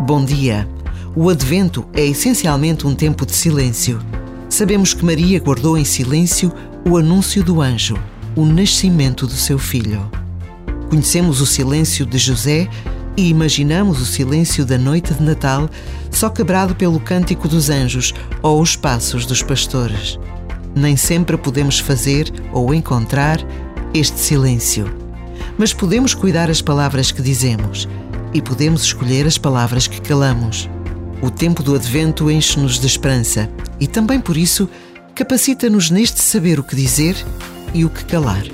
Bom dia. O Advento é essencialmente um tempo de silêncio. Sabemos que Maria guardou em silêncio o anúncio do anjo, o nascimento do seu filho. Conhecemos o silêncio de José e imaginamos o silêncio da noite de Natal só quebrado pelo cântico dos anjos ou os passos dos pastores. Nem sempre podemos fazer ou encontrar este silêncio mas podemos cuidar as palavras que dizemos e podemos escolher as palavras que calamos. O tempo do Advento enche-nos de esperança e também por isso capacita-nos neste saber o que dizer e o que calar.